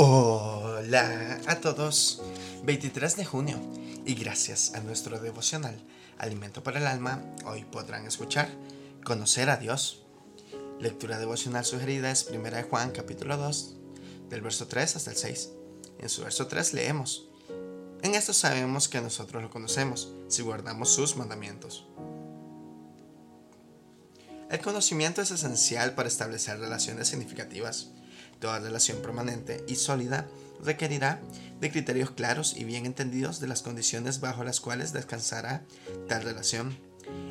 Hola a todos, 23 de junio y gracias a nuestro devocional Alimento para el Alma, hoy podrán escuchar Conocer a Dios. Lectura devocional sugerida es 1 de Juan capítulo 2, del verso 3 hasta el 6. En su verso 3 leemos, En esto sabemos que nosotros lo conocemos, si guardamos sus mandamientos. El conocimiento es esencial para establecer relaciones significativas Toda relación permanente y sólida requerirá de criterios claros y bien entendidos de las condiciones bajo las cuales descansará tal relación.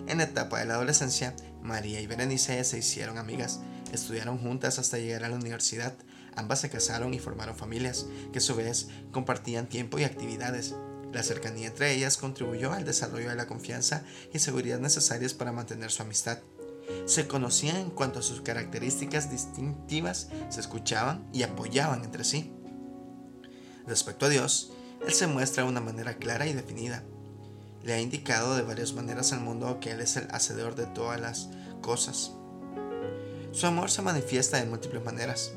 En la etapa de la adolescencia, María y Berenice se hicieron amigas, estudiaron juntas hasta llegar a la universidad, ambas se casaron y formaron familias, que a su vez compartían tiempo y actividades. La cercanía entre ellas contribuyó al desarrollo de la confianza y seguridad necesarias para mantener su amistad se conocían en cuanto a sus características distintivas, se escuchaban y apoyaban entre sí. Respecto a Dios, Él se muestra de una manera clara y definida. Le ha indicado de varias maneras al mundo que Él es el hacedor de todas las cosas. Su amor se manifiesta de múltiples maneras.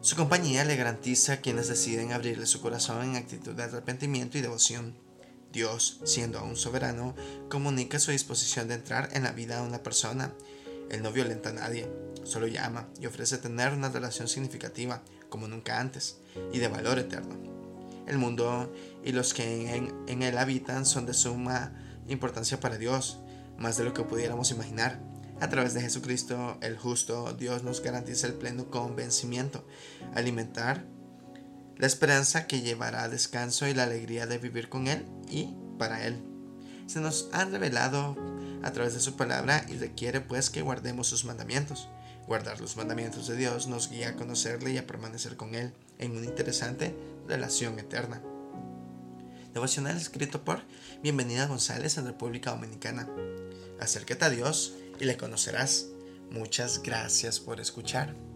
Su compañía le garantiza a quienes deciden abrirle su corazón en actitud de arrepentimiento y devoción. Dios, siendo aún soberano, comunica su disposición de entrar en la vida de una persona. Él no violenta a nadie, solo llama y ofrece tener una relación significativa, como nunca antes, y de valor eterno. El mundo y los que en, en él habitan son de suma importancia para Dios, más de lo que pudiéramos imaginar. A través de Jesucristo, el justo, Dios nos garantiza el pleno convencimiento, alimentar la esperanza que llevará descanso y la alegría de vivir con Él y para Él. Se nos ha revelado a través de su palabra y requiere pues que guardemos sus mandamientos. Guardar los mandamientos de Dios nos guía a conocerle y a permanecer con Él en una interesante relación eterna. Devocional escrito por Bienvenida González en República Dominicana. Acércate a Dios y le conocerás. Muchas gracias por escuchar.